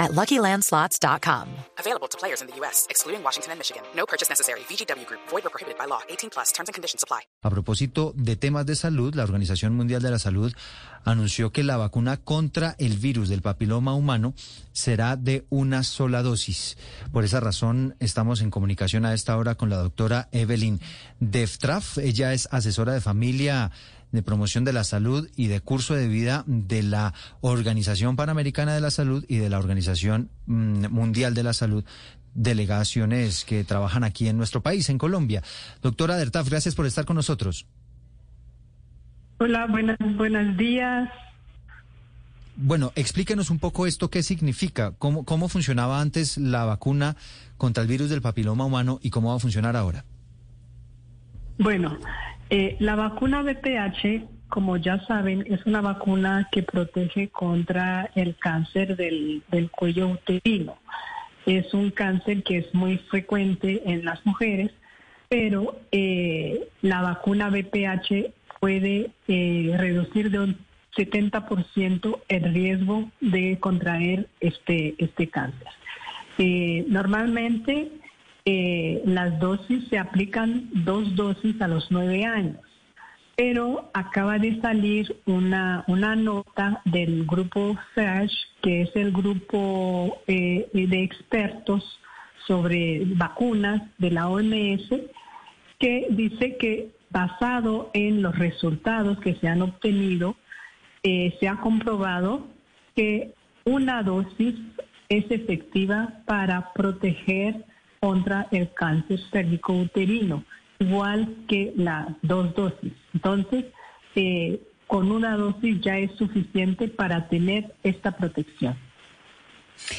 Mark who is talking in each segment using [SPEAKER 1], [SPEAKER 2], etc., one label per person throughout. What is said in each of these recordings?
[SPEAKER 1] at LuckyLandSlots.com.
[SPEAKER 2] Available to players in the U.S., excluding Washington and Michigan. No purchase necessary. VGW Group. Void or prohibited by law. 18 plus. Terms and conditions apply.
[SPEAKER 3] A propósito de temas de salud, la Organización Mundial de la Salud anunció que la vacuna contra el virus del papiloma humano será de una sola dosis. Por esa razón, estamos en comunicación a esta hora con la doctora Evelyn Deftraf. Ella es asesora de familia de promoción de la salud y de curso de vida de la Organización Panamericana de la Salud y de la Organización mm, Mundial de la Salud, delegaciones que trabajan aquí en nuestro país, en Colombia. Doctora Dertaf, gracias por estar con nosotros.
[SPEAKER 4] Hola, buenas, buenos días.
[SPEAKER 3] Bueno, explíquenos un poco esto, qué significa, cómo, cómo funcionaba antes la vacuna contra el virus del papiloma humano y cómo va a funcionar ahora.
[SPEAKER 4] Bueno, eh, la vacuna BPH, como ya saben, es una vacuna que protege contra el cáncer del, cuello uterino. Es un cáncer que es muy frecuente en las mujeres, pero eh, la vacuna BPH puede eh, reducir de un 70% el riesgo de contraer este, este cáncer. normalmente eh, las dosis se aplican dos dosis a los nueve años, pero acaba de salir una, una nota del grupo SASH, que es el grupo eh, de expertos sobre vacunas de la OMS, que dice que basado en los resultados que se han obtenido, eh, se ha comprobado que una dosis es efectiva para proteger contra el cáncer uterino, igual que las dos dosis. Entonces, eh, con una dosis ya es suficiente para tener esta protección.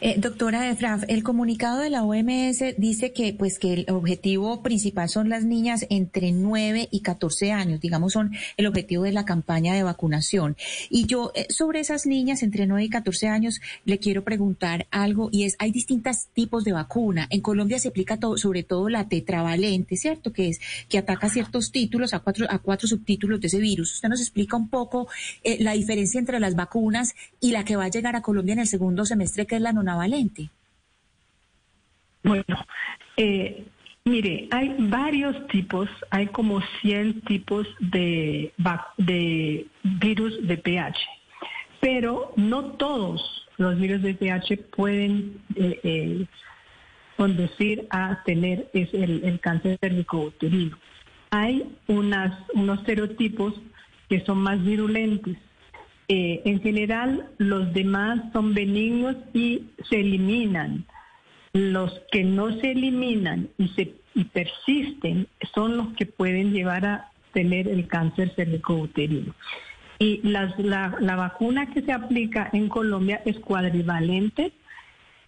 [SPEAKER 5] Eh, doctora Efraf, el comunicado de la OMS dice que, pues, que el objetivo principal son las niñas entre 9 y 14 años, digamos, son el objetivo de la campaña de vacunación. Y yo, eh, sobre esas niñas entre 9 y 14 años, le quiero preguntar algo, y es, hay distintos tipos de vacuna. En Colombia se aplica todo, sobre todo la tetravalente, ¿cierto? Que es, que ataca ciertos títulos, a cuatro, a cuatro subtítulos de ese virus. Usted nos explica un poco eh, la diferencia entre las vacunas y la que va a llegar a Colombia en el segundo semestre, que es la nonavalente?
[SPEAKER 4] Bueno, eh, mire, hay varios tipos, hay como 100 tipos de, de virus de pH, pero no todos los virus de pH pueden eh, eh, conducir a tener el, el cáncer uterino. Hay unas, unos serotipos que son más virulentos eh, en general, los demás son benignos y se eliminan. Los que no se eliminan y, se, persisten son los que pueden llevar a tener el cáncer cervicouterino. Y la, vacuna que se aplica en Colombia es cuadrivalente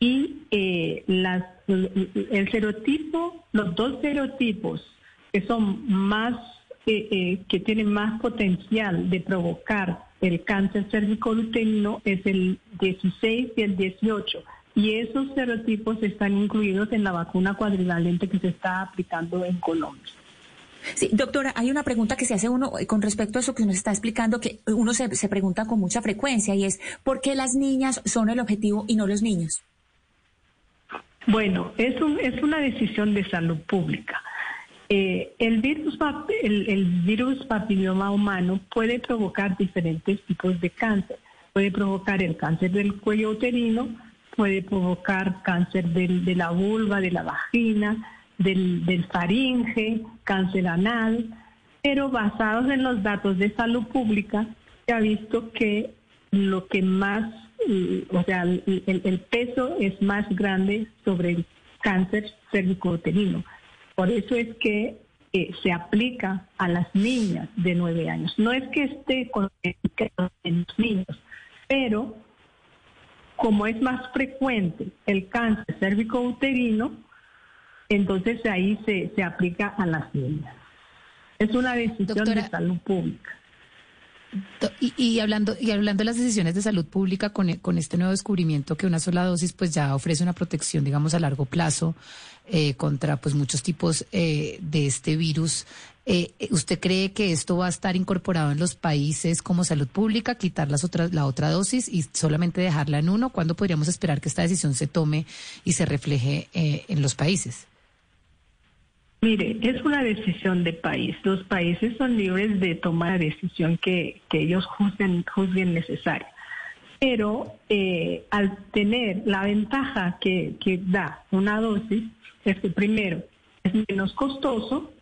[SPEAKER 4] y eh, el serotipo, los dos serotipos que son más, eh, que tienen más potencial de provocar el cáncer cervicuterino es el 16 y el 18. Y esos serotipos están incluidos en la vacuna cuadrivalente que se está aplicando en Colombia.
[SPEAKER 5] Sí, doctora, hay una pregunta que se hace uno eh, con respecto a eso que nos está explicando, que uno se, se pregunta con mucha frecuencia y es, ¿por qué las niñas son el objetivo y no los niños?
[SPEAKER 4] Bueno, es, un, es una decisión de salud pública. Eh, el, virus, el, virus papiloma humano puede provocar diferentes tipos de cáncer. Puede provocar el cáncer del cuello uterino, puede provocar cáncer de la vulva, de la vagina, del, del faringe, cáncer anal, pero basados en los datos de salud pública, se ha visto que lo que más, o sea, el, el peso es más grande sobre el cáncer cervicouterino. Por eso es que eh, se aplica a las niñas de nueve años. No es que esté con los niños, pero como es más frecuente el cáncer cérvico-uterino, entonces ahí se, se aplica a las niñas. Es una decisión de salud pública.
[SPEAKER 6] Y, hablando y hablando de las decisiones de salud pública con, con, este nuevo descubrimiento que una sola dosis pues ya ofrece una protección digamos a largo plazo eh, contra pues muchos tipos eh, de este virus eh, ¿usted cree que esto va a estar incorporado en los países como salud pública quitar las otras la otra dosis y solamente dejarla en uno ¿cuándo podríamos esperar que esta decisión se tome y se refleje en los países?
[SPEAKER 4] Mire, es una decisión de país. Los países son libres de tomar la decisión que, ellos juzguen, necesaria. Pero eh, al tener la ventaja que, da una dosis, es que primero es menos costoso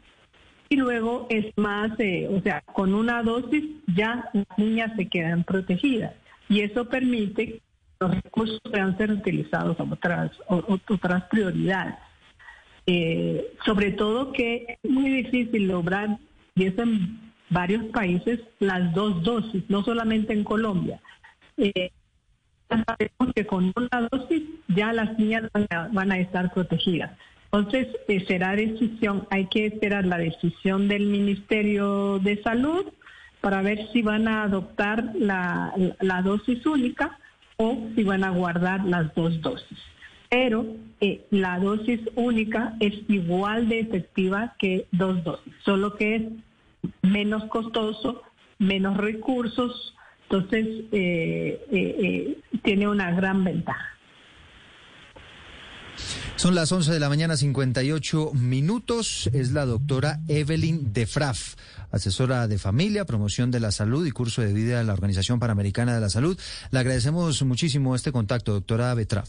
[SPEAKER 4] y luego es más, eh, o sea, con una dosis ya las niñas se quedan protegidas y eso permite que los recursos puedan ser utilizados a otras, otras prioridades. Eh, sobre todo que es muy difícil lograr, y eso en varios países, las dos dosis, no solamente en Colombia. Eh, sabemos que con una dosis ya las niñas van a, estar protegidas. Entonces, será decisión, hay que esperar la decisión del Ministerio de Salud para ver si van a adoptar la dosis única o si van a guardar las dos dosis pero eh, la dosis única es igual de efectiva que dos dosis, solo que es menos costoso, menos recursos, entonces eh, eh, tiene una gran ventaja.
[SPEAKER 3] Son las 11 de la mañana, 58 minutos. Es la doctora Evelyn Defraf, asesora de familia, promoción de la salud y curso de vida de la Organización Panamericana de la Salud. Le agradecemos muchísimo este contacto, doctora Betraf.